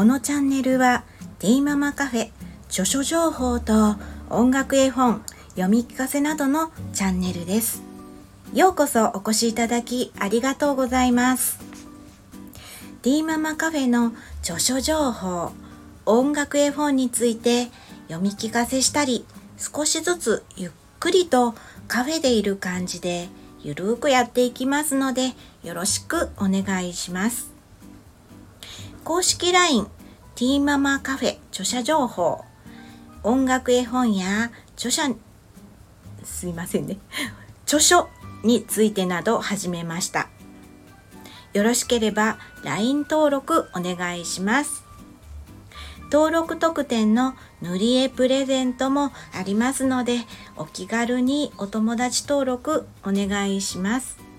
このチャンネルはティーママカフェ著書情報と音楽絵本読み聞かせなどのチャンネルです。ようこそお越しいただきありがとうございます。ティーママカフェの著書情報音楽絵本について読み聞かせしたり少しずつゆっくりとカフェでいる感じでゆるーくやっていきますのでよろしくお願いします。公式 LINE ティーママカフェ著者情報。音楽絵本や著者すいませんね。著書についてなど始めました。よろしければ LINE 登録お願いします。登録特典の塗り絵プレゼントもありますのでお気軽にお友達登録お願いします。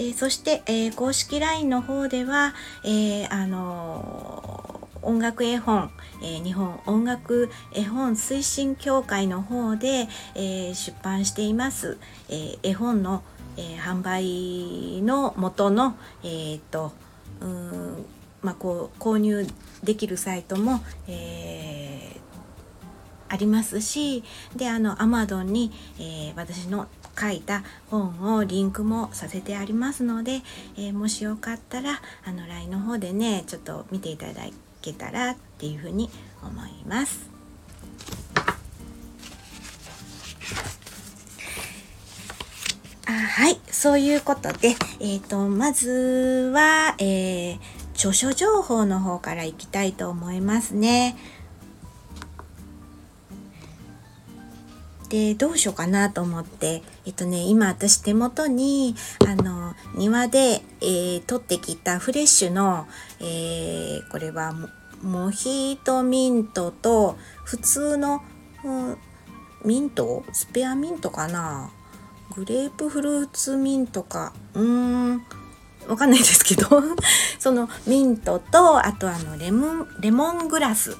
えー、そして、えー、公式 LINE の方では、えー、あの音楽絵本、え日本音楽絵本推進協会の方で、え出版しています、え絵本の、え販売の元の、えっとうんまあ、こう購入できるサイトも、えありますしであの Amazon に、え私の書いた本をリンクもさせてありますので、えー、もしよかったらあの LINE の方でねちょっと見ていただけたらっていうふうに思います。あはいそういうことで、えーと、まずは、えー、著書情報の方からいきたいと思いますね。でどうしようかなと思ってえっとね今私手元にあの庭で、えー、取ってきたフレッシュの、えー、これはモヒートミントと普通の、うん、ミント？スペアミントかな？グレープフルーツミントか。うーんわかんないですけど。そのミントとあとあのレモンレモングラス。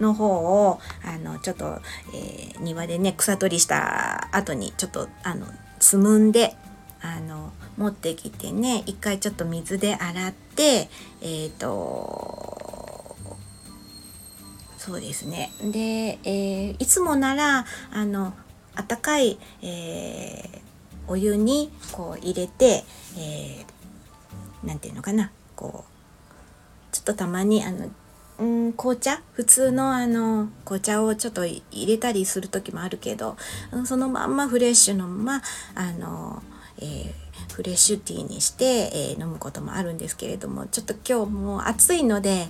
の方をあのちょっと、えー、庭でね草取りした後にちょっとあのつむんであの持ってきてね一回ちょっと水で洗ってえっ、ー、とそうですね。で、えー、いつもならあの温かい、えー、お湯にこう入れて、えー、て言うのかなこうちょっとたまにあのうん紅茶？普通のあの紅茶をちょっと入れたりする時もあるけど、うん、そのまんまフレッシュのままあの、えー、フレッシュティーにして、えー、飲むこともあるんですけれどもちょっと今日も暑いので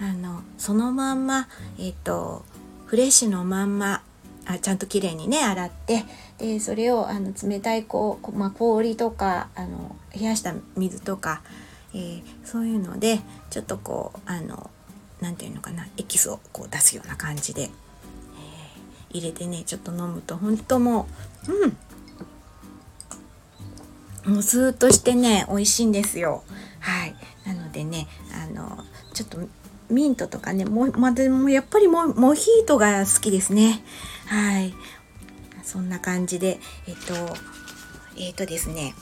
あのそのまんまえっ、ー、とフレッシュのまんまあちゃんときれいにね洗ってでそれをあの冷たいこう、まあ、氷とかあの冷やした水とか、えー、そういうのでちょっとこうあの何て言うのかなエキスをこう出すような感じで、えー、入れてねちょっと飲むと本当もううん。もうスーッとしてね美味しいんですよ。はい。なのでねあのちょっとミントとかねも,、まあ、でもやっぱりモモヒートが好きですね。はい。そんな感じでえっとえっとですね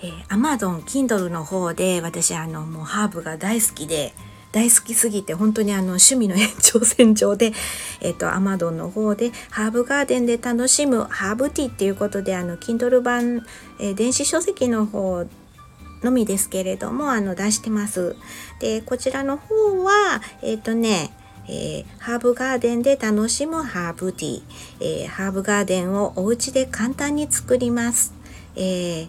えー、Amazon Kindle の方で私あのもうハーブが大好きで大好きすぎて本当にあの趣味の延長線上で、えっ、と、アマドンの方でハーブガーデンで楽しむハーブティーっていうことで、あの、Kindle 版、えー、電子書籍の方のみですけれども、あの、出してます。で、こちらの方は、えっ、ー、とね、えー、ハーブガーデンで楽しむハーブティー、えー、ハーブガーデンをお家で簡単に作ります。えー、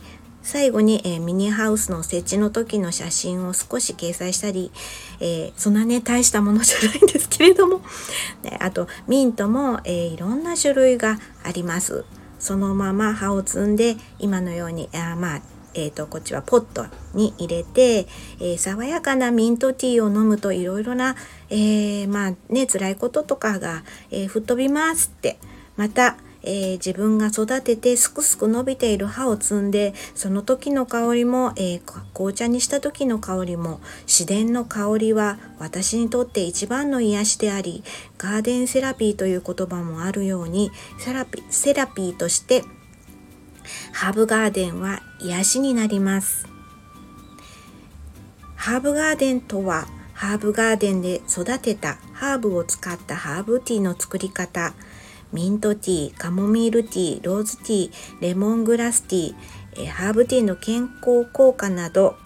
最後に、えー、ミニハウスの設置の時の写真を少し掲載したり、えー、そんなね大したものじゃないんですけれども、ね、あとミントも、え、いろんな種類があります。そのまま葉を摘んで今のようにあまあえーと、こっちはポットに入れて、えー、爽やかなミントティーを飲むといろいろな、えー、まあね辛いこととかが、えー、吹っ飛びますってまたえー、自分が育ててすくすく伸びている葉を摘んでその時の香りも、えー、紅茶にした時の香りも自然の香りは私にとって一番の癒しでありガーデンセラピーという言葉もあるようにセラピセラピーとしてハーブガーデンは癒しになります。ハーブガーデンとはハーブガーデンで育てたハーブを使ったハーブティーの作り方ミントティーカモミールティーローズティーレモングラスティー、えハーブティーの健康効果など、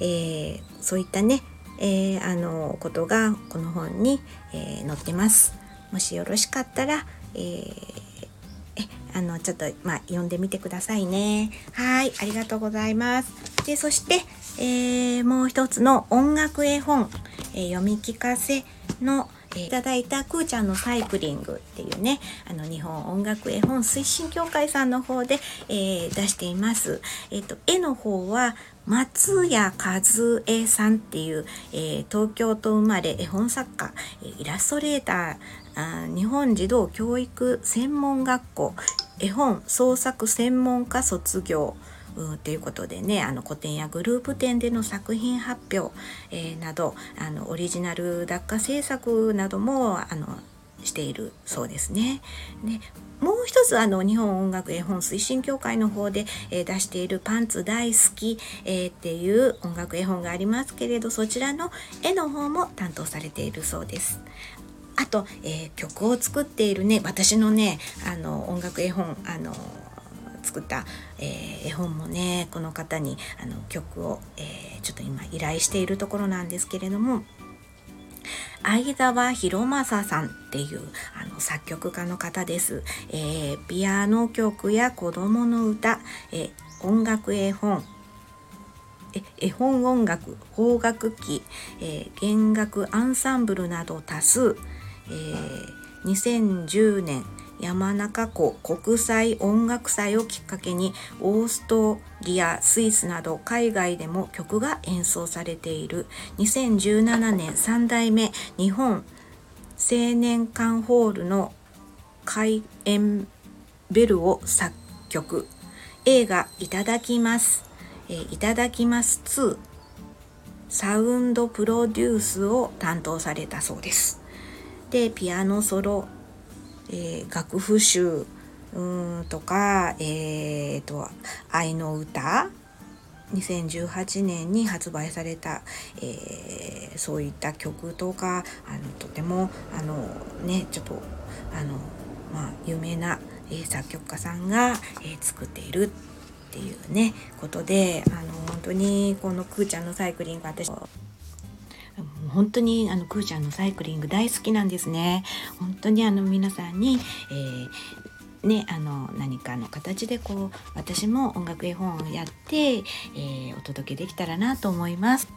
えー、そういったね、えー、あのことがこの本に、えー、載ってます。もしよろしかったら、えーあのちょっとまあ読んでみてくださいねはいありがとうございますでそして、えー、もう一つの音楽絵本、えー、読み聞かせのいただいたくーちゃんのサイクリングっていうねあの日本音楽絵本推進協会さんの方で、えー、出しています。えっ、ー、と絵の方は松谷和恵さんっていう、えー、東京と生まれ絵本作家イラストレーターあ日本児童教育専門学校絵本創作専門家卒業うんということでねあの個展やグループ展での作品発表、えー、などあのオリジナル雑貨制作などもあのしているそうですね。でもう一つあの日本音楽絵本推進協会の方で、えー、出している「パンツ大好き」えー、っていう音楽絵本がありますけれどそちらの絵の方も担当されているそうです。あと、えー、曲を作っているね私のねあの音楽絵本あの作った、えー、絵本もねこの方にあの曲を、えー、ちょっと今依頼しているところなんですけれども相沢博正さんっていうあの作曲家の方です、えー、ピアノ曲や子供の歌、え音楽絵本絵本音楽邦楽器、えー、弦楽アンサンブルなど多数、えー、2010年山中湖国際音楽祭をきっかけにオーストリアスイスなど海外でも曲が演奏されている。2017年3代目日本青年館ホールの開演ベルを作曲。映画「いただきます」えいただきます2サウンドプロデュースを担当されたそうです。でピアノソロ、えー、楽譜集とか、えーと、愛の歌2018年に発売された、えー、そういった曲とかあのとてもあのねちょっとあの、まあ、有名な、えー、作曲家さんが、えー、作っているっていうねことであの本当にこのくーちゃんのサイクリング私本当にあのくーちゃんのサイクリング大好きなんですね。本当にあの皆さんに、えーね、あの何かの形でこう私も音楽絵本をやって、えー、お届けできたらなと思います。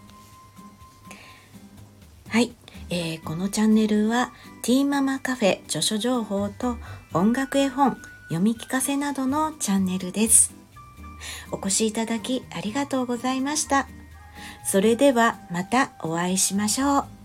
はい、えー、このチャンネルはティーママカフェ著書情報と音楽絵本読み聞かせなどのチャンネルです。お越しいただきありがとうございました。それではまたお会いしましょう。